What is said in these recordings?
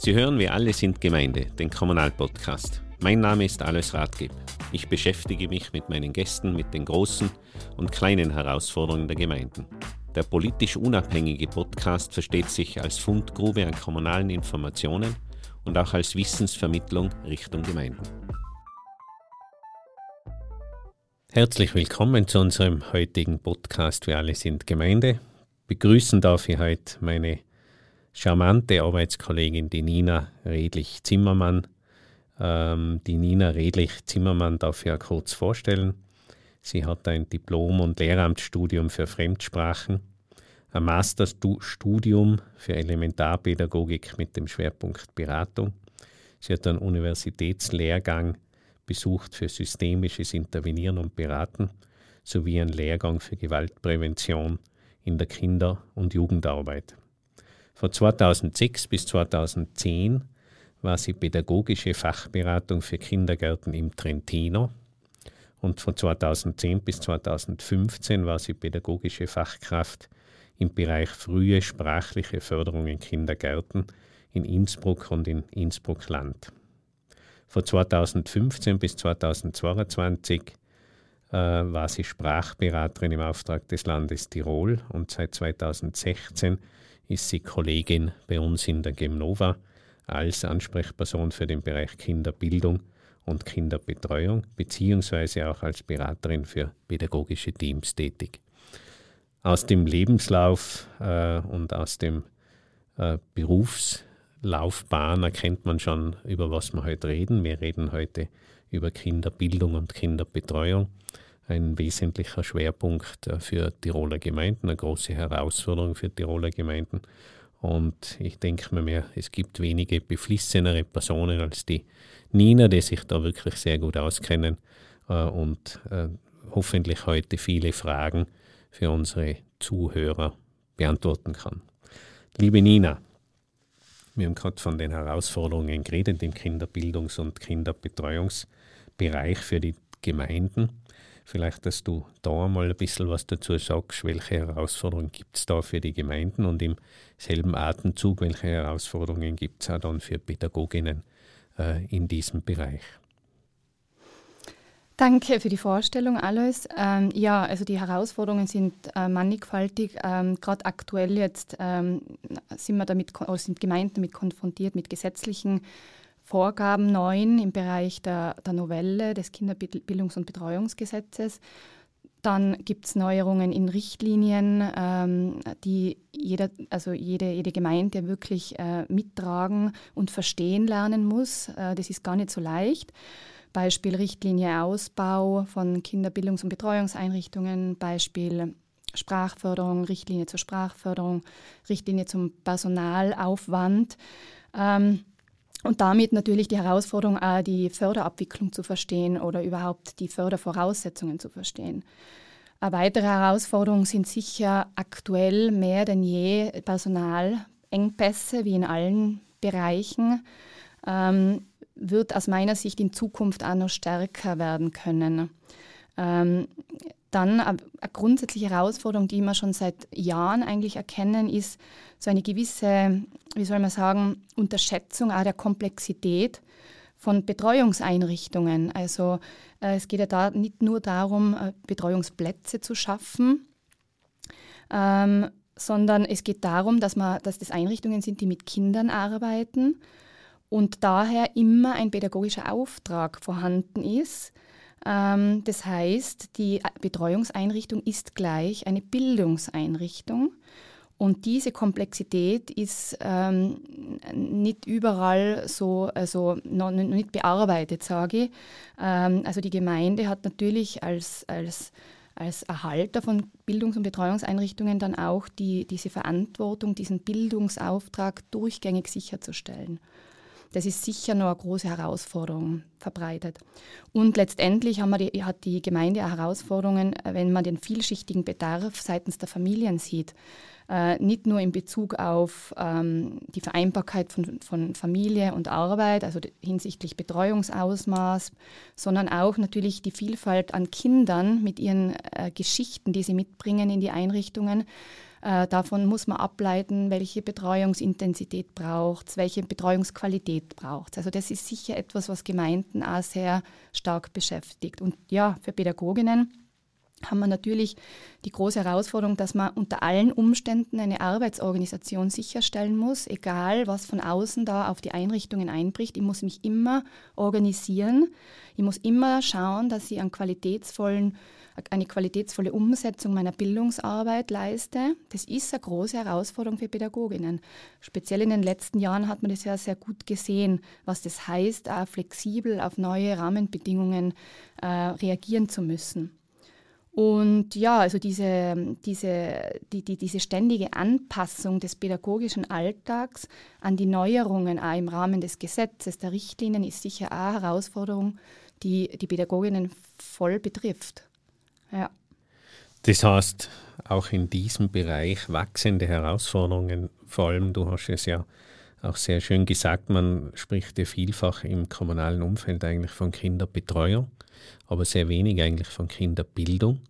Sie hören Wir alle sind Gemeinde, den Kommunalpodcast. Mein Name ist Alois Rathgeb. Ich beschäftige mich mit meinen Gästen mit den großen und kleinen Herausforderungen der Gemeinden. Der politisch unabhängige Podcast versteht sich als Fundgrube an kommunalen Informationen und auch als Wissensvermittlung Richtung Gemeinden. Herzlich willkommen zu unserem heutigen Podcast Wir alle sind Gemeinde. Begrüßen darf ich heute meine charmante Arbeitskollegin, die Nina Redlich-Zimmermann. Ähm, die Nina Redlich-Zimmermann darf ich ja kurz vorstellen. Sie hat ein Diplom- und Lehramtsstudium für Fremdsprachen, ein Masterstudium für Elementarpädagogik mit dem Schwerpunkt Beratung. Sie hat einen Universitätslehrgang besucht für systemisches Intervenieren und Beraten sowie einen Lehrgang für Gewaltprävention in der Kinder- und Jugendarbeit. Von 2006 bis 2010 war sie pädagogische Fachberatung für Kindergärten im Trentino und von 2010 bis 2015 war sie pädagogische Fachkraft im Bereich frühe sprachliche Förderung in Kindergärten in Innsbruck und in Innsbruck-Land. Von 2015 bis 2022 äh, war sie Sprachberaterin im Auftrag des Landes Tirol und seit 2016 ist sie Kollegin bei uns in der Gemnova als Ansprechperson für den Bereich Kinderbildung und Kinderbetreuung, beziehungsweise auch als Beraterin für pädagogische Teams tätig. Aus dem Lebenslauf äh, und aus dem äh, Berufslaufbahn erkennt man schon, über was wir heute reden. Wir reden heute über Kinderbildung und Kinderbetreuung ein wesentlicher Schwerpunkt äh, für Tiroler Gemeinden, eine große Herausforderung für Tiroler Gemeinden. Und ich denke mir mehr, es gibt wenige beflissenere Personen als die Nina, die sich da wirklich sehr gut auskennen äh, und äh, hoffentlich heute viele Fragen für unsere Zuhörer beantworten kann. Liebe Nina, wir haben gerade von den Herausforderungen geredet im Kinderbildungs- und Kinderbetreuungsbereich für die Gemeinden. Vielleicht, dass du da mal ein bisschen was dazu sagst, welche Herausforderungen gibt es da für die Gemeinden und im selben Atemzug, welche Herausforderungen gibt es auch dann für Pädagoginnen äh, in diesem Bereich. Danke für die Vorstellung, Alois. Ähm, ja, also die Herausforderungen sind äh, mannigfaltig. Ähm, Gerade aktuell jetzt ähm, sind wir damit, sind Gemeinden damit konfrontiert mit gesetzlichen Vorgaben neuen im Bereich der, der Novelle des Kinderbildungs- und Betreuungsgesetzes. Dann gibt es Neuerungen in Richtlinien, ähm, die jeder, also jede, jede Gemeinde wirklich äh, mittragen und verstehen lernen muss. Äh, das ist gar nicht so leicht. Beispiel Richtlinie Ausbau von Kinderbildungs- und Betreuungseinrichtungen, Beispiel Sprachförderung, Richtlinie zur Sprachförderung, Richtlinie zum Personalaufwand. Ähm, und damit natürlich die Herausforderung, die Förderabwicklung zu verstehen oder überhaupt die Fördervoraussetzungen zu verstehen. Eine weitere Herausforderung sind sicher aktuell mehr denn je Personalengpässe, wie in allen Bereichen, ähm, wird aus meiner Sicht in Zukunft auch noch stärker werden können. Ähm, dann eine grundsätzliche Herausforderung, die wir schon seit Jahren eigentlich erkennen, ist so eine gewisse, wie soll man sagen, Unterschätzung auch der Komplexität von Betreuungseinrichtungen. Also äh, es geht ja da nicht nur darum, äh, Betreuungsplätze zu schaffen, ähm, sondern es geht darum, dass, man, dass das Einrichtungen sind, die mit Kindern arbeiten und daher immer ein pädagogischer Auftrag vorhanden ist das heißt, die Betreuungseinrichtung ist gleich eine Bildungseinrichtung. Und diese Komplexität ist ähm, nicht überall so, also noch nicht bearbeitet, sage ich. Ähm, also die Gemeinde hat natürlich als, als, als Erhalter von Bildungs- und Betreuungseinrichtungen dann auch die, diese Verantwortung, diesen Bildungsauftrag durchgängig sicherzustellen. Das ist sicher noch eine große Herausforderung verbreitet. Und letztendlich die, hat die Gemeinde auch Herausforderungen, wenn man den vielschichtigen Bedarf seitens der Familien sieht. Äh, nicht nur in Bezug auf ähm, die Vereinbarkeit von, von Familie und Arbeit, also hinsichtlich Betreuungsausmaß, sondern auch natürlich die Vielfalt an Kindern mit ihren äh, Geschichten, die sie mitbringen in die Einrichtungen davon muss man ableiten, welche Betreuungsintensität braucht es, welche Betreuungsqualität braucht es. Also das ist sicher etwas, was Gemeinden auch sehr stark beschäftigt. Und ja, für Pädagoginnen haben wir natürlich die große Herausforderung, dass man unter allen Umständen eine Arbeitsorganisation sicherstellen muss, egal was von außen da auf die Einrichtungen einbricht. Ich muss mich immer organisieren. Ich muss immer schauen, dass ich einen qualitätsvollen, eine qualitätsvolle Umsetzung meiner Bildungsarbeit leiste. Das ist eine große Herausforderung für Pädagoginnen. Speziell in den letzten Jahren hat man das ja sehr gut gesehen, was das heißt, auch flexibel auf neue Rahmenbedingungen äh, reagieren zu müssen. Und ja, also diese, diese, die, die, diese ständige Anpassung des pädagogischen Alltags an die Neuerungen auch im Rahmen des Gesetzes, der Richtlinien, ist sicher eine Herausforderung, die die Pädagoginnen voll betrifft. Ja. Das heißt, auch in diesem Bereich wachsende Herausforderungen, vor allem, du hast es ja auch sehr schön gesagt, man spricht ja vielfach im kommunalen Umfeld eigentlich von Kinderbetreuung aber sehr wenig eigentlich von Kinderbildung.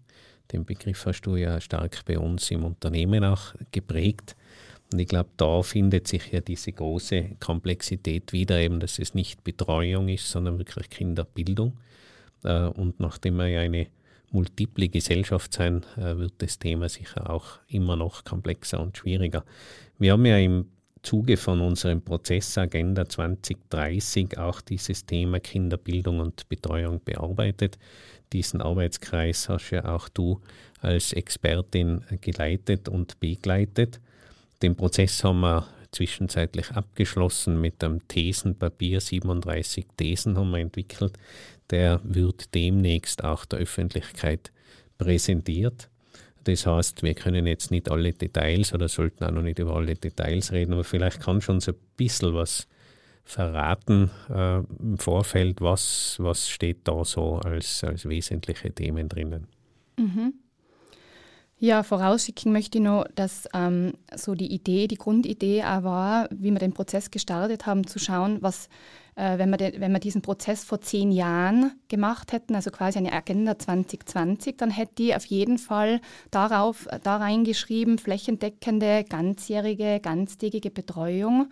Den Begriff hast du ja stark bei uns im Unternehmen auch geprägt. Und ich glaube, da findet sich ja diese große Komplexität wieder, eben, dass es nicht Betreuung ist, sondern wirklich Kinderbildung. Äh, und nachdem wir ja eine multiple Gesellschaft sein, äh, wird das Thema sicher auch immer noch komplexer und schwieriger. Wir haben ja im Zuge von unserem Prozess Agenda 2030 auch dieses Thema Kinderbildung und Betreuung bearbeitet. Diesen Arbeitskreis hast ja auch du als Expertin geleitet und begleitet. Den Prozess haben wir zwischenzeitlich abgeschlossen mit einem Thesenpapier. 37 Thesen haben wir entwickelt. Der wird demnächst auch der Öffentlichkeit präsentiert. Das heißt, wir können jetzt nicht alle Details oder sollten auch noch nicht über alle Details reden, aber vielleicht kann schon so ein bisschen was verraten äh, im Vorfeld, was, was steht da so als, als wesentliche Themen drinnen. Mhm. Ja, vorausschicken möchte ich noch, dass ähm, so die Idee, die Grundidee auch war, wie wir den Prozess gestartet haben, zu schauen, was, wenn, wir de, wenn wir diesen Prozess vor zehn Jahren gemacht hätten, also quasi eine Agenda 2020, dann hätte die auf jeden Fall darauf, da reingeschrieben, flächendeckende, ganzjährige, ganztägige Betreuung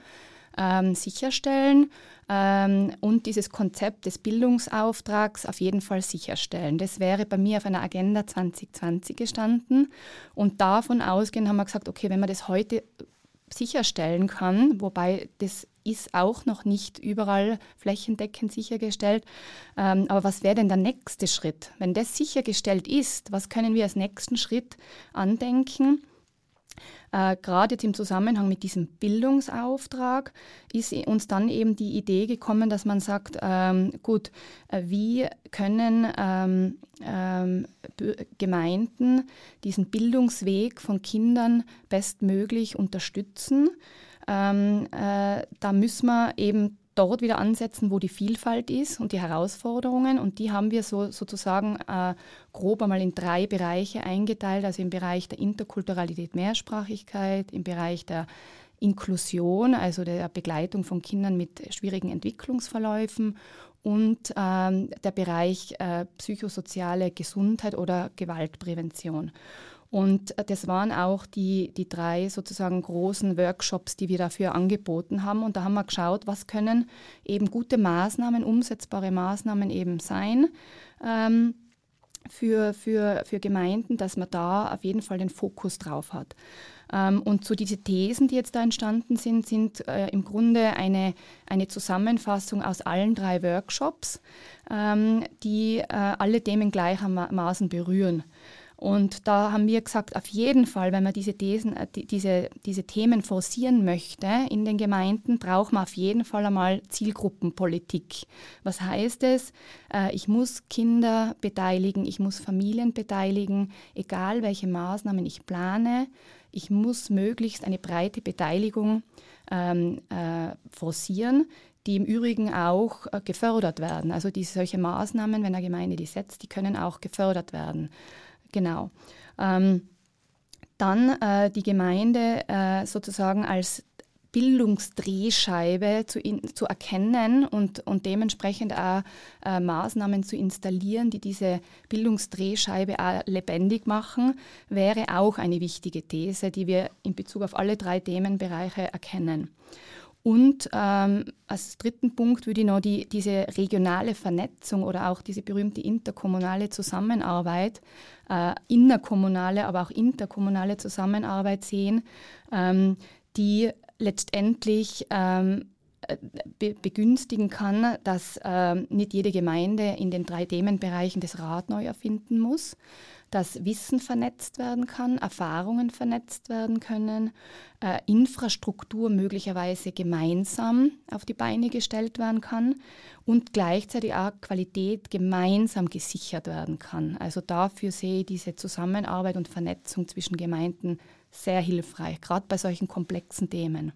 ähm, sicherstellen ähm, und dieses Konzept des Bildungsauftrags auf jeden Fall sicherstellen. Das wäre bei mir auf einer Agenda 2020 gestanden. Und davon ausgehend haben wir gesagt, okay, wenn man das heute sicherstellen kann, wobei das ist auch noch nicht überall flächendeckend sichergestellt. Ähm, aber was wäre denn der nächste Schritt? Wenn das sichergestellt ist, was können wir als nächsten Schritt andenken? Äh, Gerade jetzt im Zusammenhang mit diesem Bildungsauftrag ist uns dann eben die Idee gekommen, dass man sagt, ähm, gut, äh, wie können ähm, ähm, Gemeinden diesen Bildungsweg von Kindern bestmöglich unterstützen? Ähm, äh, da müssen wir eben dort wieder ansetzen, wo die Vielfalt ist und die Herausforderungen. Und die haben wir so, sozusagen äh, grob einmal in drei Bereiche eingeteilt. Also im Bereich der Interkulturalität, Mehrsprachigkeit, im Bereich der Inklusion, also der Begleitung von Kindern mit schwierigen Entwicklungsverläufen und ähm, der Bereich äh, psychosoziale Gesundheit oder Gewaltprävention. Und äh, das waren auch die, die drei sozusagen großen Workshops, die wir dafür angeboten haben. Und da haben wir geschaut, was können eben gute Maßnahmen, umsetzbare Maßnahmen eben sein. Ähm, für, für, für Gemeinden, dass man da auf jeden Fall den Fokus drauf hat. Ähm, und so diese Thesen, die jetzt da entstanden sind, sind äh, im Grunde eine, eine Zusammenfassung aus allen drei Workshops, ähm, die äh, alle Themen gleichermaßen berühren. Und da haben wir gesagt, auf jeden Fall, wenn man diese, Thesen, äh, diese, diese Themen forcieren möchte in den Gemeinden, braucht man auf jeden Fall einmal Zielgruppenpolitik. Was heißt es? Äh, ich muss Kinder beteiligen, ich muss Familien beteiligen, egal welche Maßnahmen ich plane. Ich muss möglichst eine breite Beteiligung ähm, äh, forcieren, die im Übrigen auch äh, gefördert werden. Also diese, solche Maßnahmen, wenn eine Gemeinde die setzt, die können auch gefördert werden. Genau. Ähm, dann äh, die Gemeinde äh, sozusagen als Bildungsdrehscheibe zu, in, zu erkennen und, und dementsprechend auch äh, Maßnahmen zu installieren, die diese Bildungsdrehscheibe auch lebendig machen, wäre auch eine wichtige These, die wir in Bezug auf alle drei Themenbereiche erkennen. Und ähm, als dritten Punkt würde ich noch die, diese regionale Vernetzung oder auch diese berühmte interkommunale Zusammenarbeit, äh, innerkommunale, aber auch interkommunale Zusammenarbeit sehen, ähm, die letztendlich ähm, be begünstigen kann, dass ähm, nicht jede Gemeinde in den drei Themenbereichen das Rad neu erfinden muss, dass Wissen vernetzt werden kann, Erfahrungen vernetzt werden können, äh, Infrastruktur möglicherweise gemeinsam auf die Beine gestellt werden kann und gleichzeitig auch Qualität gemeinsam gesichert werden kann. Also dafür sehe ich diese Zusammenarbeit und Vernetzung zwischen Gemeinden sehr hilfreich, gerade bei solchen komplexen Themen.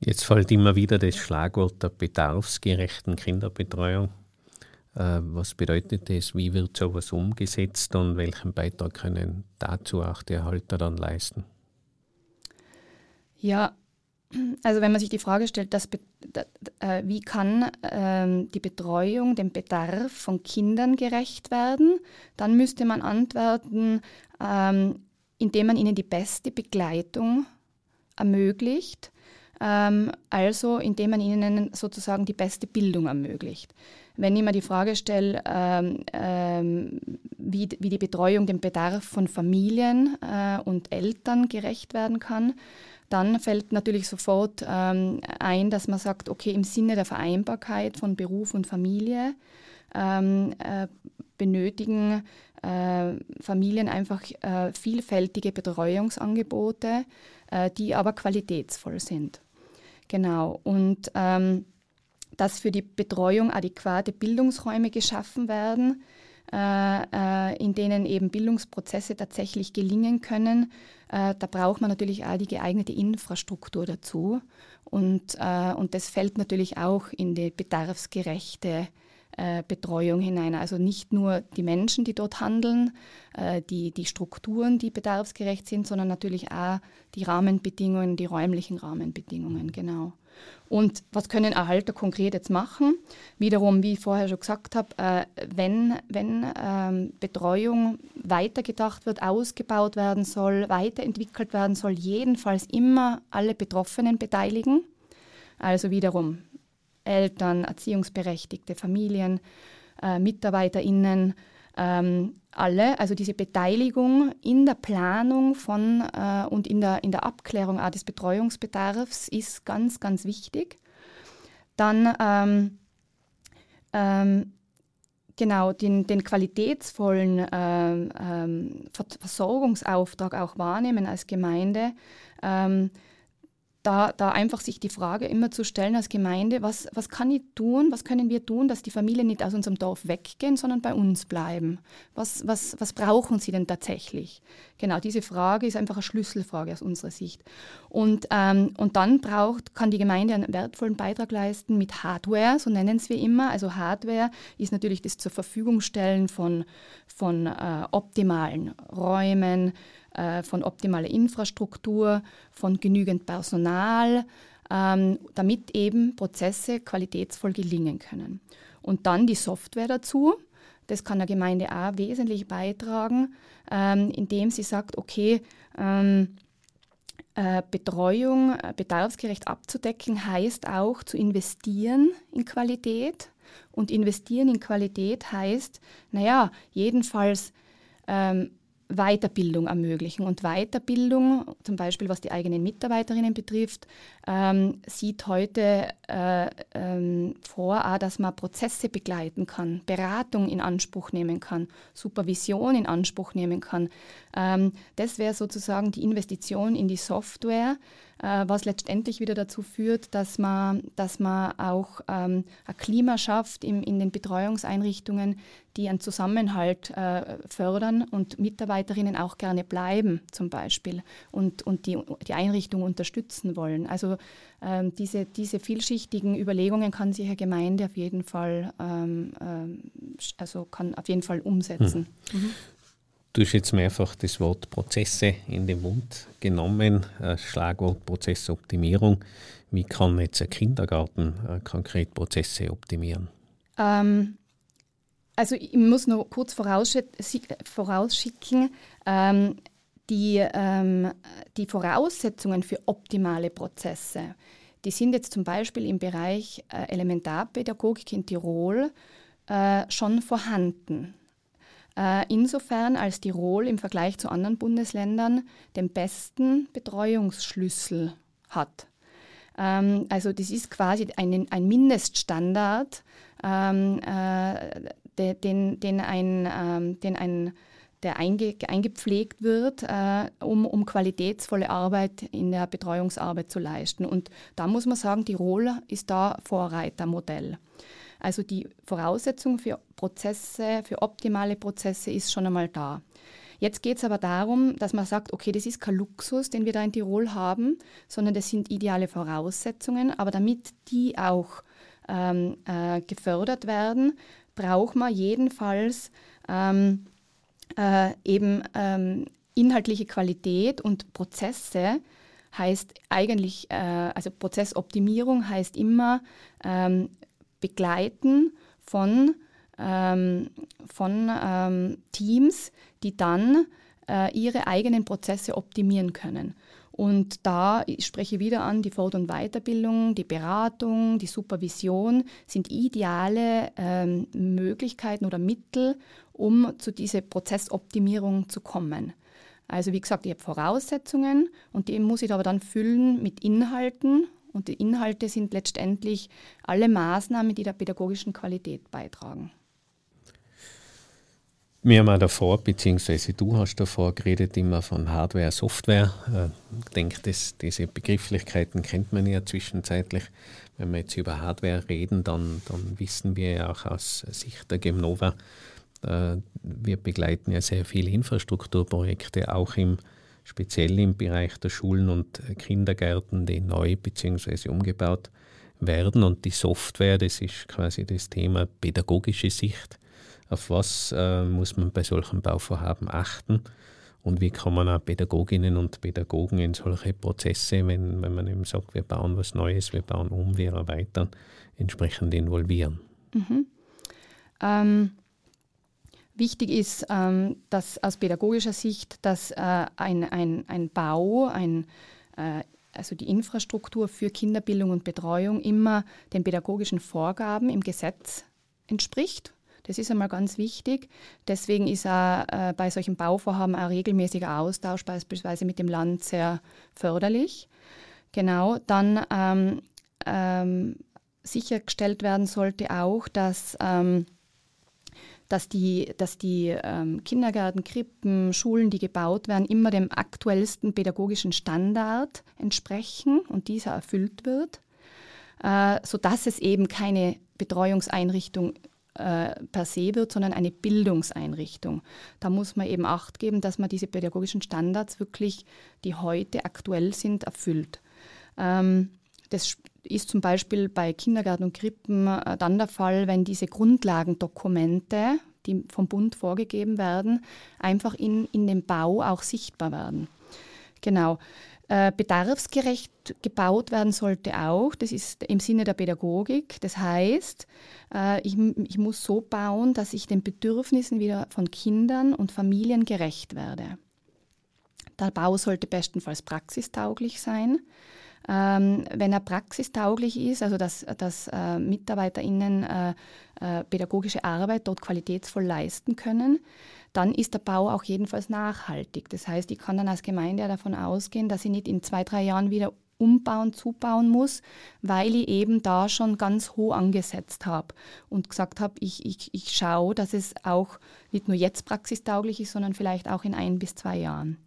Jetzt fällt immer wieder das Schlagwort der bedarfsgerechten Kinderbetreuung. Äh, was bedeutet das? Wie wird sowas umgesetzt und welchen Beitrag können dazu auch die Erhalter dann leisten? Ja, also wenn man sich die Frage stellt, dass, äh, wie kann ähm, die Betreuung dem Bedarf von Kindern gerecht werden, dann müsste man antworten, ähm, indem man ihnen die beste Begleitung ermöglicht, ähm, also indem man ihnen sozusagen die beste Bildung ermöglicht. Wenn ich mir die Frage stelle, ähm, ähm, wie, wie die Betreuung dem Bedarf von Familien äh, und Eltern gerecht werden kann, dann fällt natürlich sofort ähm, ein, dass man sagt, okay, im Sinne der Vereinbarkeit von Beruf und Familie ähm, äh, benötigen äh, Familien einfach äh, vielfältige Betreuungsangebote, äh, die aber qualitätsvoll sind. Genau. Und ähm, dass für die Betreuung adäquate Bildungsräume geschaffen werden, äh, äh, in denen eben Bildungsprozesse tatsächlich gelingen können. Äh, da braucht man natürlich auch die geeignete Infrastruktur dazu. Und, und das fällt natürlich auch in die bedarfsgerechte Betreuung hinein. Also nicht nur die Menschen, die dort handeln, die, die Strukturen, die bedarfsgerecht sind, sondern natürlich auch die Rahmenbedingungen, die räumlichen Rahmenbedingungen, genau. Und was können Erhalter konkret jetzt machen? Wiederum, wie ich vorher schon gesagt habe, äh, wenn, wenn ähm, Betreuung weitergedacht wird, ausgebaut werden soll, weiterentwickelt werden soll, jedenfalls immer alle Betroffenen beteiligen. Also wiederum Eltern, Erziehungsberechtigte, Familien, äh, MitarbeiterInnen, ähm, alle, also diese Beteiligung in der Planung von äh, und in der, in der Abklärung auch des Betreuungsbedarfs ist ganz, ganz wichtig. Dann ähm, ähm, genau den, den qualitätsvollen ähm, ähm, Versorgungsauftrag auch wahrnehmen als Gemeinde. Ähm, da, da einfach sich die Frage immer zu stellen als Gemeinde, was, was kann ich tun, was können wir tun, dass die Familien nicht aus unserem Dorf weggehen, sondern bei uns bleiben? Was, was, was brauchen sie denn tatsächlich? Genau, diese Frage ist einfach eine Schlüsselfrage aus unserer Sicht. Und, ähm, und dann braucht, kann die Gemeinde einen wertvollen Beitrag leisten mit Hardware, so nennen es wir immer. Also Hardware ist natürlich das zur Verfügung stellen von, von äh, optimalen Räumen, äh, von optimaler Infrastruktur, von genügend Personal, ähm, damit eben Prozesse qualitätsvoll gelingen können. Und dann die Software dazu. Das kann der Gemeinde auch wesentlich beitragen, ähm, indem sie sagt, okay, ähm, äh, Betreuung äh, bedarfsgerecht abzudecken heißt auch zu investieren in Qualität. Und investieren in Qualität heißt, naja, jedenfalls ähm, Weiterbildung ermöglichen. Und Weiterbildung, zum Beispiel was die eigenen Mitarbeiterinnen betrifft, ähm, sieht heute äh, ähm, vor, auch, dass man Prozesse begleiten kann, Beratung in Anspruch nehmen kann, Supervision in Anspruch nehmen kann. Ähm, das wäre sozusagen die Investition in die Software, äh, was letztendlich wieder dazu führt, dass man, dass man auch ähm, ein Klima schafft in, in den Betreuungseinrichtungen, die einen Zusammenhalt äh, fördern und Mitarbeiterinnen auch gerne bleiben zum Beispiel und, und die, die Einrichtung unterstützen wollen. Also ähm, diese, diese vielschichtigen Überlegungen kann sich eine Gemeinde auf jeden Fall, ähm, ähm, also kann auf jeden Fall umsetzen. Hm. Mhm. Du hast jetzt mehrfach das Wort Prozesse in den Mund genommen, Schlagwort Prozessoptimierung. Wie kann jetzt ein Kindergarten äh, konkret Prozesse optimieren? Ähm, also ich muss noch kurz vorausschicken, ähm, die, ähm, die Voraussetzungen für optimale Prozesse, die sind jetzt zum Beispiel im Bereich äh, Elementarpädagogik in Tirol äh, schon vorhanden. Äh, insofern als Tirol im Vergleich zu anderen Bundesländern den besten Betreuungsschlüssel hat. Ähm, also das ist quasi ein, ein Mindeststandard, ähm, äh, den, den, ein, ähm, den ein der einge, eingepflegt wird, äh, um, um qualitätsvolle Arbeit in der Betreuungsarbeit zu leisten. Und da muss man sagen, Tirol ist da Vorreitermodell. Also die Voraussetzung für Prozesse, für optimale Prozesse ist schon einmal da. Jetzt geht es aber darum, dass man sagt, okay, das ist kein Luxus, den wir da in Tirol haben, sondern das sind ideale Voraussetzungen. Aber damit die auch ähm, äh, gefördert werden, braucht man jedenfalls ähm, äh, eben ähm, inhaltliche Qualität und Prozesse heißt eigentlich, äh, also Prozessoptimierung heißt immer ähm, Begleiten von, ähm, von ähm, Teams, die dann äh, ihre eigenen Prozesse optimieren können. Und da ich spreche ich wieder an, die Fort- und Weiterbildung, die Beratung, die Supervision sind ideale ähm, Möglichkeiten oder Mittel, um zu dieser Prozessoptimierung zu kommen. Also wie gesagt, ich habe Voraussetzungen und die muss ich aber dann füllen mit Inhalten und die Inhalte sind letztendlich alle Maßnahmen, die der pädagogischen Qualität beitragen. Wir haben davor, beziehungsweise du hast davor geredet, immer von Hardware, Software. Äh, ich denke, das, diese Begrifflichkeiten kennt man ja zwischenzeitlich. Wenn wir jetzt über Hardware reden, dann, dann wissen wir ja auch aus Sicht der Gemnova, äh, wir begleiten ja sehr viele Infrastrukturprojekte, auch im speziell im Bereich der Schulen und Kindergärten, die neu bzw. umgebaut werden. Und die Software, das ist quasi das Thema pädagogische Sicht. Auf was äh, muss man bei solchen Bauvorhaben achten? Und wie kann man auch Pädagoginnen und Pädagogen in solche Prozesse, wenn, wenn man eben sagt, wir bauen was Neues, wir bauen um, wir erweitern, entsprechend involvieren? Mhm. Ähm, Wichtig ist, ähm, dass aus pädagogischer Sicht, dass äh, ein, ein, ein Bau, ein, äh, also die Infrastruktur für Kinderbildung und Betreuung immer den pädagogischen Vorgaben im Gesetz entspricht. Das ist einmal ganz wichtig. Deswegen ist auch, äh, bei solchen Bauvorhaben ein regelmäßiger Austausch beispielsweise mit dem Land sehr förderlich. Genau, dann ähm, ähm, sichergestellt werden sollte auch, dass ähm, dass die, dass die ähm, Kindergärten, Krippen, Schulen, die gebaut werden, immer dem aktuellsten pädagogischen Standard entsprechen und dieser erfüllt wird, äh, sodass es eben keine Betreuungseinrichtung äh, per se wird, sondern eine Bildungseinrichtung. Da muss man eben Acht geben, dass man diese pädagogischen Standards wirklich, die heute aktuell sind, erfüllt. Ähm, das ist zum Beispiel bei Kindergärten und Krippen äh, dann der Fall, wenn diese Grundlagendokumente, die vom Bund vorgegeben werden, einfach in, in dem Bau auch sichtbar werden. Genau. Äh, bedarfsgerecht gebaut werden sollte auch, das ist im Sinne der Pädagogik. Das heißt, äh, ich, ich muss so bauen, dass ich den Bedürfnissen wieder von Kindern und Familien gerecht werde. Der Bau sollte bestenfalls praxistauglich sein. Ähm, wenn er praxistauglich ist, also dass, dass äh, MitarbeiterInnen pädagogische Arbeit dort qualitätsvoll leisten können, dann ist der Bau auch jedenfalls nachhaltig. Das heißt, ich kann dann als Gemeinde davon ausgehen, dass ich nicht in zwei, drei Jahren wieder umbauen, zubauen muss, weil ich eben da schon ganz hoch angesetzt habe und gesagt habe, ich, ich, ich schaue, dass es auch nicht nur jetzt praxistauglich ist, sondern vielleicht auch in ein bis zwei Jahren.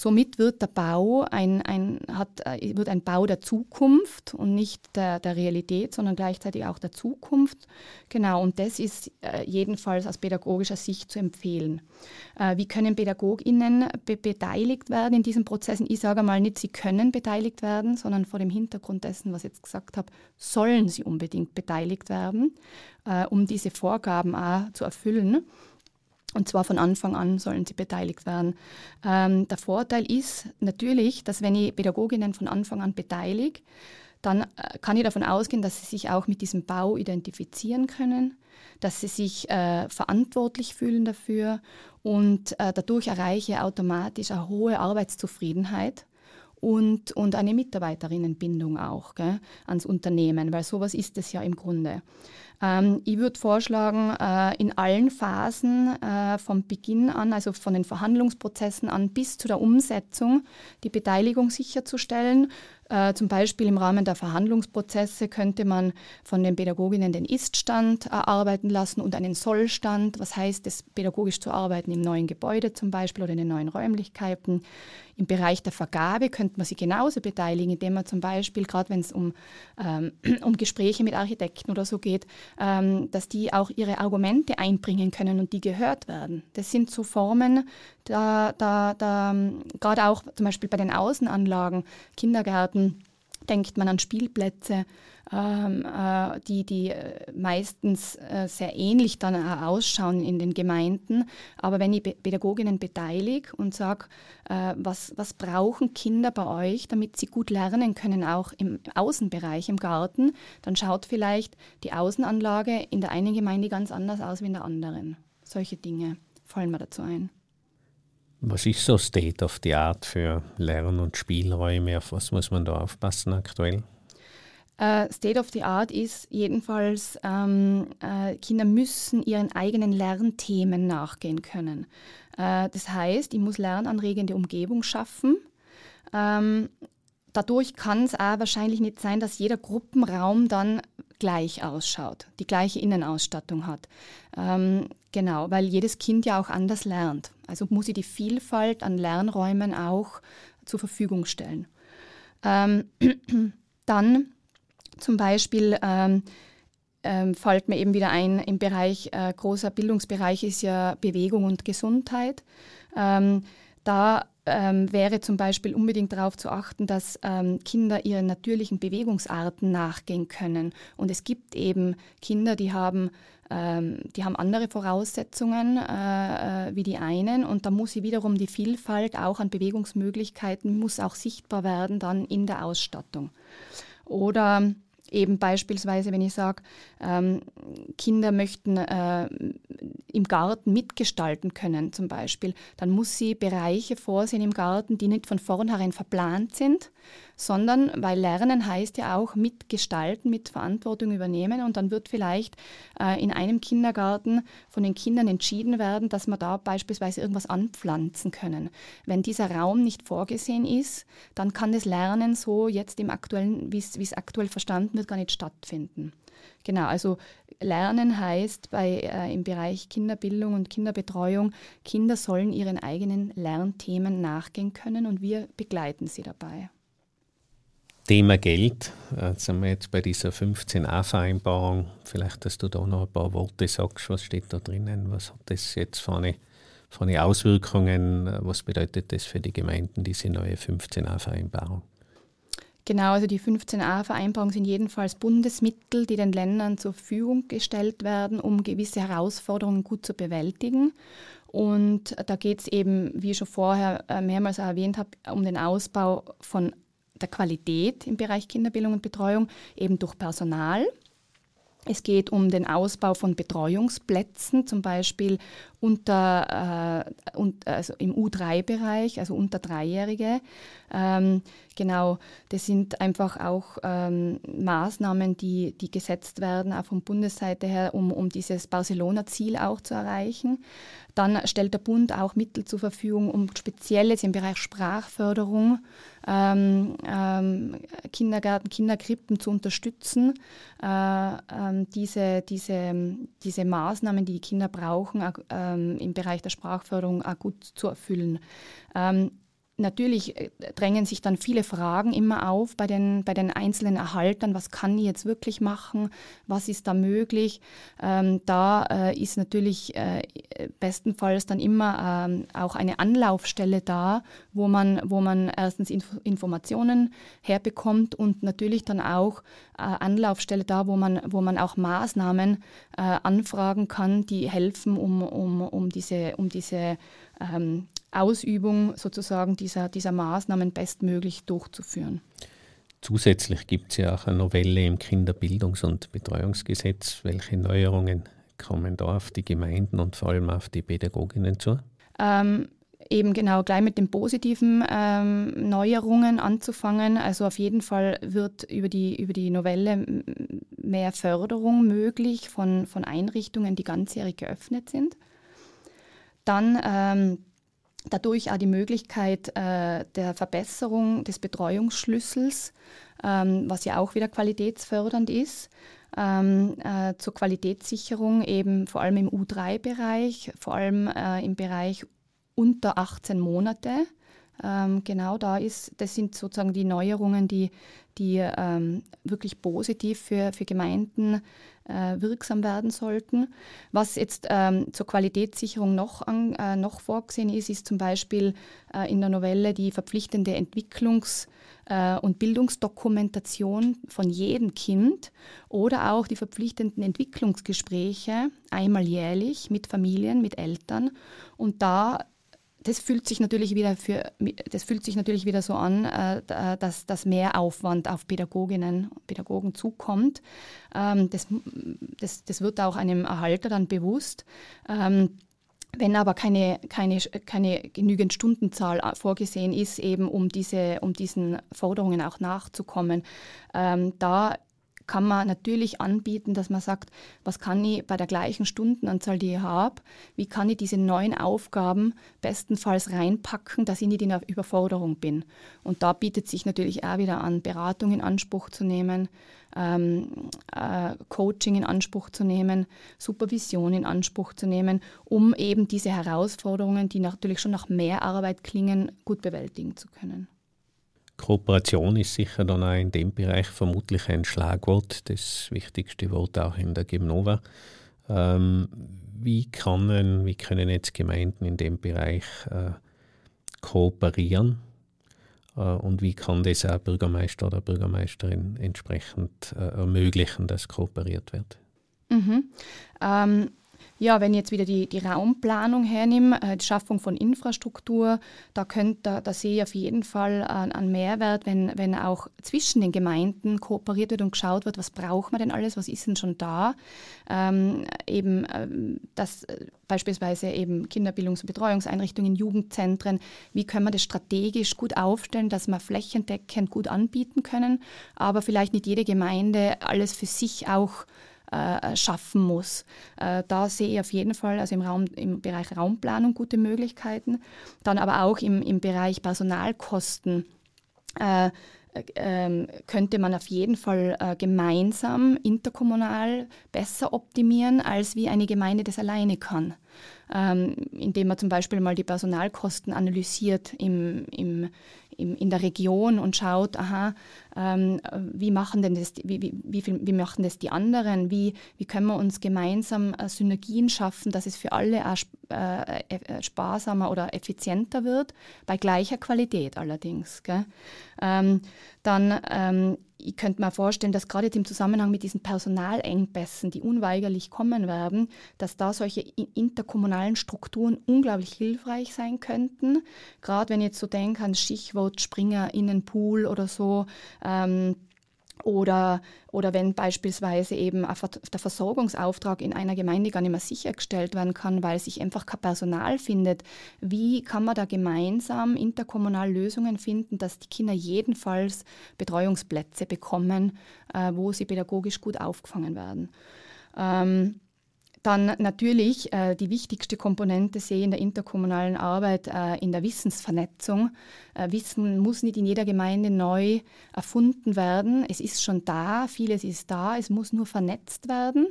Somit wird der Bau ein, ein, hat, äh, wird ein Bau der Zukunft und nicht der, der Realität, sondern gleichzeitig auch der Zukunft. Genau, und das ist äh, jedenfalls aus pädagogischer Sicht zu empfehlen. Äh, wie können PädagogInnen be beteiligt werden in diesen Prozessen? Ich sage mal nicht, sie können beteiligt werden, sondern vor dem Hintergrund dessen, was ich jetzt gesagt habe, sollen sie unbedingt beteiligt werden, um diese Vorgaben auch zu erfüllen. Und zwar von Anfang an sollen sie beteiligt werden. Ähm, der Vorteil ist natürlich, dass wenn ich Pädagoginnen von Anfang an beteilige, dann äh, kann ich davon ausgehen, dass sie sich auch mit diesem Bau identifizieren können, dass sie sich äh, verantwortlich fühlen dafür und äh, dadurch erreiche ich automatisch eine hohe Arbeitszufriedenheit und, und eine Mitarbeiterinnenbindung auch gell, ans Unternehmen, weil sowas ist es ja im Grunde. Ähm, ich würde vorschlagen, äh, in allen Phasen äh, vom Beginn an, also von den Verhandlungsprozessen an bis zu der Umsetzung, die Beteiligung sicherzustellen. Äh, zum Beispiel im Rahmen der Verhandlungsprozesse könnte man von den Pädagoginnen den Ist-Stand erarbeiten lassen und einen Soll-Stand. Was heißt es, pädagogisch zu arbeiten im neuen Gebäude zum Beispiel oder in den neuen Räumlichkeiten? Im Bereich der Vergabe könnte man sich genauso beteiligen, indem man zum Beispiel, gerade wenn es um, ähm, um Gespräche mit Architekten oder so geht, ähm, dass die auch ihre Argumente einbringen können und die gehört werden. Das sind so Formen, da, da, da gerade auch zum Beispiel bei den Außenanlagen, Kindergärten, denkt man an Spielplätze, ähm, äh, die, die äh, meistens äh, sehr ähnlich dann äh, ausschauen in den Gemeinden. Aber wenn ich Pädagoginnen beteilige und sage, äh, was, was brauchen Kinder bei euch, damit sie gut lernen können, auch im Außenbereich, im Garten, dann schaut vielleicht die Außenanlage in der einen Gemeinde ganz anders aus wie in der anderen. Solche Dinge fallen mir dazu ein. Was ist so State of the Art für Lern- und Spielräume? Auf was muss man da aufpassen aktuell? Uh, State of the Art ist jedenfalls, ähm, äh, Kinder müssen ihren eigenen Lernthemen nachgehen können. Äh, das heißt, ich muss lernanregende Umgebung schaffen. Ähm, dadurch kann es auch wahrscheinlich nicht sein, dass jeder Gruppenraum dann gleich ausschaut, die gleiche Innenausstattung hat. Ähm, genau, weil jedes Kind ja auch anders lernt. Also muss ich die Vielfalt an Lernräumen auch zur Verfügung stellen. Ähm, dann zum Beispiel ähm, ähm, fällt mir eben wieder ein, im Bereich, äh, großer Bildungsbereich ist ja Bewegung und Gesundheit. Da ähm, wäre zum Beispiel unbedingt darauf zu achten, dass ähm, Kinder ihren natürlichen Bewegungsarten nachgehen können. Und es gibt eben Kinder, die haben, ähm, die haben andere Voraussetzungen äh, äh, wie die einen. Und da muss sie wiederum die Vielfalt auch an Bewegungsmöglichkeiten, muss auch sichtbar werden dann in der Ausstattung. Oder Eben beispielsweise, wenn ich sage, ähm, Kinder möchten äh, im Garten mitgestalten können zum Beispiel, dann muss sie Bereiche vorsehen im Garten, die nicht von vornherein verplant sind, sondern weil Lernen heißt ja auch mitgestalten, mit Verantwortung übernehmen und dann wird vielleicht äh, in einem Kindergarten von den Kindern entschieden werden, dass man da beispielsweise irgendwas anpflanzen können. Wenn dieser Raum nicht vorgesehen ist, dann kann das Lernen so jetzt im aktuellen, wie es aktuell verstanden wird, gar nicht stattfinden. Genau, also Lernen heißt bei, äh, im Bereich Kinderbildung und Kinderbetreuung, Kinder sollen ihren eigenen Lernthemen nachgehen können und wir begleiten sie dabei. Thema Geld, jetzt sind wir jetzt bei dieser 15a-Vereinbarung. Vielleicht, dass du da noch ein paar Worte sagst, was steht da drinnen, was hat das jetzt für eine, für eine Auswirkungen, was bedeutet das für die Gemeinden, diese neue 15a-Vereinbarung? Genau, also die 15a-Vereinbarung sind jedenfalls Bundesmittel, die den Ländern zur Verfügung gestellt werden, um gewisse Herausforderungen gut zu bewältigen. Und da geht es eben, wie ich schon vorher äh, mehrmals erwähnt habe, um den Ausbau von der Qualität im Bereich Kinderbildung und Betreuung, eben durch Personal. Es geht um den Ausbau von Betreuungsplätzen, zum Beispiel unter, äh, und, also im U3-Bereich, also unter Dreijährige. Ähm, genau, das sind einfach auch ähm, Maßnahmen, die, die gesetzt werden, auch von Bundesseite her, um, um dieses Barcelona-Ziel auch zu erreichen. Dann stellt der Bund auch Mittel zur Verfügung, um spezielles im Bereich Sprachförderung ähm, ähm, Kindergarten, Kinderkrippen zu unterstützen, äh, äh, diese, diese, diese Maßnahmen, die die Kinder brauchen, äh, im Bereich der Sprachförderung auch gut zu erfüllen. Ähm, natürlich äh, drängen sich dann viele Fragen immer auf bei den, bei den einzelnen Erhaltern. Was kann ich jetzt wirklich machen? Was ist da möglich? Ähm, da äh, ist natürlich äh, bestenfalls dann immer ähm, auch eine Anlaufstelle da, wo man, wo man erstens Inf Informationen herbekommt und natürlich dann auch äh, Anlaufstelle da, wo man, wo man auch Maßnahmen äh, anfragen kann, die helfen, um, um, um diese, um diese ähm, Ausübung sozusagen dieser, dieser Maßnahmen bestmöglich durchzuführen. Zusätzlich gibt es ja auch eine Novelle im Kinderbildungs- und Betreuungsgesetz. Welche Neuerungen kommen da auf die Gemeinden und vor allem auf die Pädagoginnen zu? Ähm, eben genau gleich mit den positiven ähm, Neuerungen anzufangen. Also auf jeden Fall wird über die, über die Novelle mehr Förderung möglich von, von Einrichtungen, die ganzjährig geöffnet sind. Dann ähm, dadurch auch die Möglichkeit äh, der Verbesserung des Betreuungsschlüssels, ähm, was ja auch wieder qualitätsfördernd ist. Ähm, äh, zur Qualitätssicherung eben vor allem im U3-Bereich, vor allem äh, im Bereich unter 18 Monate. Ähm, genau da ist, das sind sozusagen die Neuerungen, die, die ähm, wirklich positiv für, für Gemeinden äh, wirksam werden sollten. Was jetzt ähm, zur Qualitätssicherung noch, an, äh, noch vorgesehen ist, ist zum Beispiel äh, in der Novelle die verpflichtende Entwicklungs- äh, und Bildungsdokumentation von jedem Kind oder auch die verpflichtenden Entwicklungsgespräche einmal jährlich mit Familien, mit Eltern. Und da das fühlt sich natürlich wieder für das fühlt sich natürlich wieder so an, äh, dass, dass mehr Aufwand auf Pädagoginnen Pädagogen zukommt. Ähm, das, das, das wird auch einem Erhalter dann bewusst. Ähm, wenn aber keine, keine, keine genügend Stundenzahl vorgesehen ist, eben um, diese, um diesen Forderungen auch nachzukommen, ähm, da kann man natürlich anbieten, dass man sagt, was kann ich bei der gleichen Stundenanzahl, die ich habe, wie kann ich diese neuen Aufgaben bestenfalls reinpacken, dass ich nicht in der Überforderung bin. Und da bietet sich natürlich auch wieder an, Beratung in Anspruch zu nehmen, ähm, äh, Coaching in Anspruch zu nehmen, Supervision in Anspruch zu nehmen, um eben diese Herausforderungen, die natürlich schon nach mehr Arbeit klingen, gut bewältigen zu können. Kooperation ist sicher dann auch in dem Bereich vermutlich ein Schlagwort, das wichtigste Wort auch in der Gimnova. Ähm, wie, kann, wie können jetzt Gemeinden in dem Bereich äh, kooperieren? Äh, und wie kann das auch Bürgermeister oder Bürgermeisterin entsprechend äh, ermöglichen, dass kooperiert wird? Mhm. Ähm, ja, wenn ich jetzt wieder die, die Raumplanung hernehme, äh, die Schaffung von Infrastruktur, da, könnt, da, da sehe ich auf jeden Fall einen, einen Mehrwert, wenn, wenn auch zwischen den Gemeinden kooperiert wird und geschaut wird, was braucht man denn alles, was ist denn schon da. Ähm, eben, ähm, das äh, beispielsweise eben Kinderbildungs- und Betreuungseinrichtungen, Jugendzentren, wie können wir das strategisch gut aufstellen, dass wir flächendeckend gut anbieten können, aber vielleicht nicht jede Gemeinde alles für sich auch äh, schaffen muss. Äh, da sehe ich auf jeden Fall, also im, Raum, im Bereich Raumplanung gute Möglichkeiten. Dann aber auch im, im Bereich Personalkosten. Äh, ähm, könnte man auf jeden Fall äh, gemeinsam interkommunal besser optimieren, als wie eine Gemeinde das alleine kann. Ähm, indem man zum Beispiel mal die Personalkosten analysiert im, im, im, in der Region und schaut, aha, ähm, wie, machen denn das, wie, wie, wie, wie machen das die anderen, wie, wie können wir uns gemeinsam äh, Synergien schaffen, dass es für alle auch, äh, äh, sparsamer oder effizienter wird, bei gleicher Qualität allerdings. Ähm, dann ähm, ich könnte mir vorstellen, dass gerade im Zusammenhang mit diesen Personalengpässen, die unweigerlich kommen werden, dass da solche interkommunalen Strukturen unglaublich hilfreich sein könnten. Gerade wenn ich jetzt so denke an Stichwort Springer in den Pool oder so. Ähm, oder, oder wenn beispielsweise eben der Versorgungsauftrag in einer Gemeinde gar nicht mehr sichergestellt werden kann, weil sich einfach kein Personal findet, wie kann man da gemeinsam interkommunal Lösungen finden, dass die Kinder jedenfalls Betreuungsplätze bekommen, äh, wo sie pädagogisch gut aufgefangen werden? Ähm, dann natürlich äh, die wichtigste Komponente sehe ich in der interkommunalen Arbeit äh, in der Wissensvernetzung. Äh, Wissen muss nicht in jeder Gemeinde neu erfunden werden. Es ist schon da, vieles ist da, es muss nur vernetzt werden.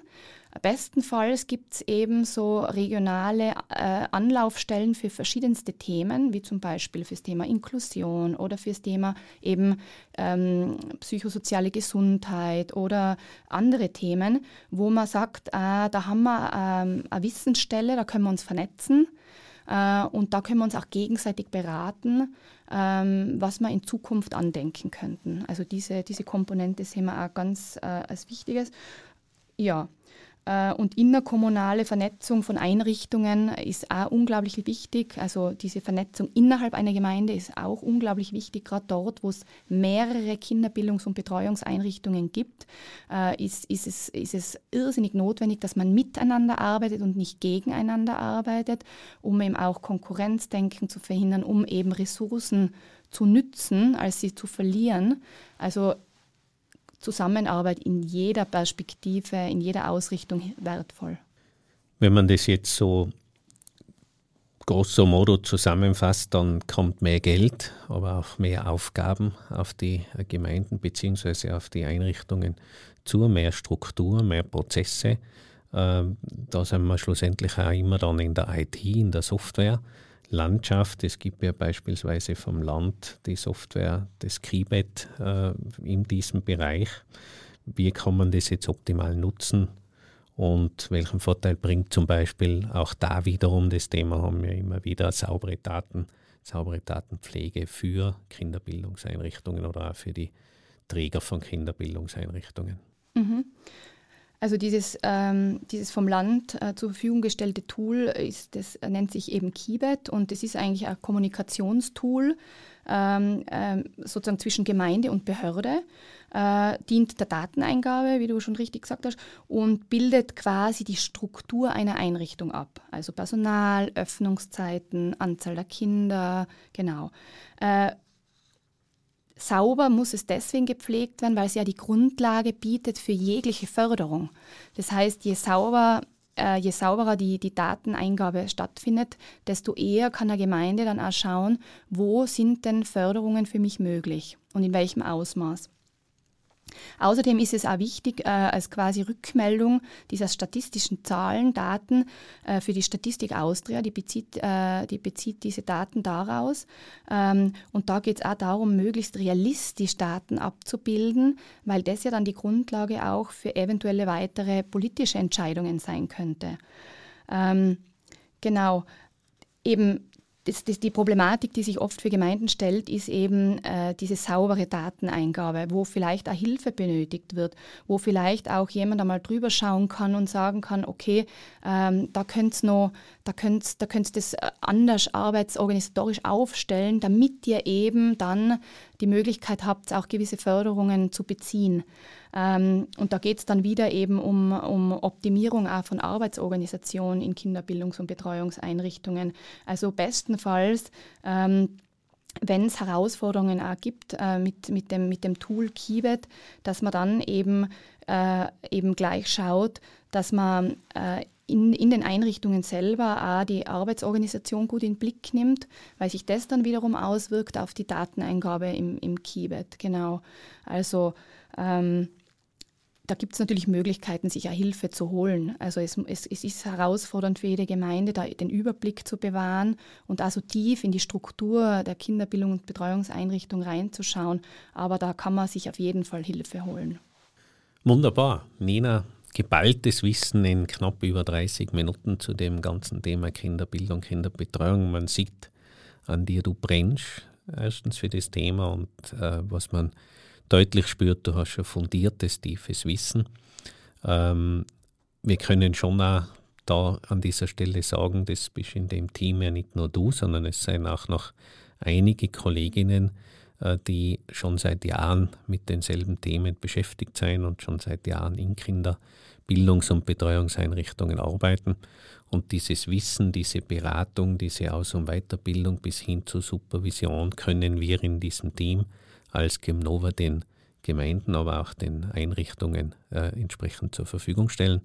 Bestenfalls gibt es eben so regionale äh, Anlaufstellen für verschiedenste Themen, wie zum Beispiel fürs Thema Inklusion oder fürs Thema eben ähm, psychosoziale Gesundheit oder andere Themen, wo man sagt, äh, da haben wir ähm, eine Wissensstelle, da können wir uns vernetzen äh, und da können wir uns auch gegenseitig beraten, ähm, was wir in Zukunft andenken könnten. Also diese, diese Komponente sehen wir auch ganz äh, als Wichtiges. Ja, und innerkommunale Vernetzung von Einrichtungen ist auch unglaublich wichtig. Also diese Vernetzung innerhalb einer Gemeinde ist auch unglaublich wichtig. Gerade dort, wo es mehrere Kinderbildungs- und Betreuungseinrichtungen gibt, äh, ist, ist, es, ist es irrsinnig notwendig, dass man miteinander arbeitet und nicht gegeneinander arbeitet, um eben auch Konkurrenzdenken zu verhindern, um eben Ressourcen zu nützen, als sie zu verlieren. Also Zusammenarbeit in jeder Perspektive, in jeder Ausrichtung wertvoll. Wenn man das jetzt so grosso modo zusammenfasst, dann kommt mehr Geld, aber auch mehr Aufgaben auf die Gemeinden bzw. auf die Einrichtungen zu, mehr Struktur, mehr Prozesse. Ähm, da sind wir schlussendlich auch immer dann in der IT, in der Software. Landschaft. Es gibt ja beispielsweise vom Land die Software des Kibet äh, in diesem Bereich. Wie kann man das jetzt optimal nutzen und welchen Vorteil bringt zum Beispiel auch da wiederum das Thema, haben wir immer wieder saubere Daten, saubere Datenpflege für Kinderbildungseinrichtungen oder auch für die Träger von Kinderbildungseinrichtungen. Mhm. Also dieses, ähm, dieses vom Land äh, zur Verfügung gestellte Tool ist, das nennt sich eben Kibet und das ist eigentlich ein Kommunikationstool ähm, äh, sozusagen zwischen Gemeinde und Behörde, äh, dient der Dateneingabe, wie du schon richtig gesagt hast, und bildet quasi die Struktur einer Einrichtung ab. Also Personal, Öffnungszeiten, Anzahl der Kinder, genau. Äh, Sauber muss es deswegen gepflegt werden, weil es ja die Grundlage bietet für jegliche Förderung. Das heißt, je sauber äh, je sauberer die, die Dateneingabe stattfindet, desto eher kann eine Gemeinde dann auch schauen, wo sind denn Förderungen für mich möglich und in welchem Ausmaß. Außerdem ist es auch wichtig, äh, als quasi Rückmeldung dieser statistischen Zahlen, Daten äh, für die Statistik Austria, die bezieht, äh, die bezieht diese Daten daraus. Ähm, und da geht es auch darum, möglichst realistisch Daten abzubilden, weil das ja dann die Grundlage auch für eventuelle weitere politische Entscheidungen sein könnte. Ähm, genau. Eben das, das, die Problematik, die sich oft für Gemeinden stellt, ist eben äh, diese saubere Dateneingabe, wo vielleicht auch Hilfe benötigt wird, wo vielleicht auch jemand einmal drüber schauen kann und sagen kann, okay, ähm, da könnt noch, da könnt, da könnt das äh, anders arbeitsorganisatorisch aufstellen, damit ihr eben dann die Möglichkeit habt, auch gewisse Förderungen zu beziehen. Ähm, und da geht es dann wieder eben um, um Optimierung auch von Arbeitsorganisation in Kinderbildungs- und Betreuungseinrichtungen. Also bestenfalls ähm, wenn es Herausforderungen auch gibt äh, mit, mit, dem, mit dem Tool Kibet, dass man dann eben, äh, eben gleich schaut, dass man äh, in, in den Einrichtungen selber auch die Arbeitsorganisation gut in den Blick nimmt, weil sich das dann wiederum auswirkt auf die Dateneingabe im, im Kibet. Genau. Also ähm, da gibt es natürlich Möglichkeiten, sich ja Hilfe zu holen. Also es, es, es, ist herausfordernd für jede Gemeinde, da den Überblick zu bewahren und also tief in die Struktur der Kinderbildung und Betreuungseinrichtung reinzuschauen. Aber da kann man sich auf jeden Fall Hilfe holen. Wunderbar. Nina, geballtes Wissen in knapp über 30 Minuten zu dem ganzen Thema Kinderbildung, Kinderbetreuung. Man sieht an dir, du brennst erstens für das Thema und äh, was man deutlich spürt, du hast schon fundiertes, tiefes Wissen. Ähm, wir können schon auch da an dieser Stelle sagen, das bist in dem Team ja nicht nur du, sondern es sind auch noch einige Kolleginnen, äh, die schon seit Jahren mit denselben Themen beschäftigt sind und schon seit Jahren in Kinderbildungs- und Betreuungseinrichtungen arbeiten. Und dieses Wissen, diese Beratung, diese Aus- und Weiterbildung bis hin zur Supervision können wir in diesem Team als Gemnova den Gemeinden, aber auch den Einrichtungen äh, entsprechend zur Verfügung stellen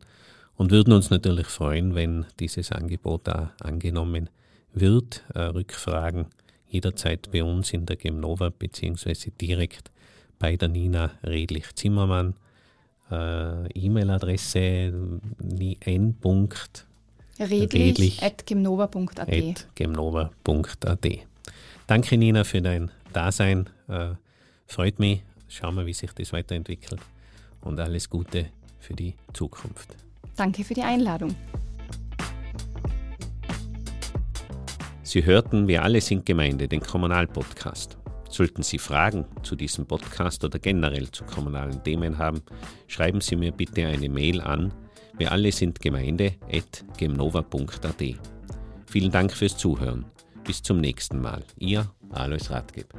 und würden uns natürlich freuen, wenn dieses Angebot da angenommen wird. Äh, Rückfragen jederzeit bei uns in der Gemnova beziehungsweise direkt bei der Nina Redlich-Zimmermann äh, E-Mail-Adresse n. redlich.gemnova.at. Danke, Nina, für dein Dasein. Äh, freut mich. Schauen wir, wie sich das weiterentwickelt. Und alles Gute für die Zukunft. Danke für die Einladung. Sie hörten Wir alle sind Gemeinde, den Kommunalpodcast. Sollten Sie Fragen zu diesem Podcast oder generell zu kommunalen Themen haben, schreiben Sie mir bitte eine Mail an wir alle sind Gemeinde.gemnova.at. Vielen Dank fürs Zuhören. Bis zum nächsten Mal. Ihr Alois Radgeb.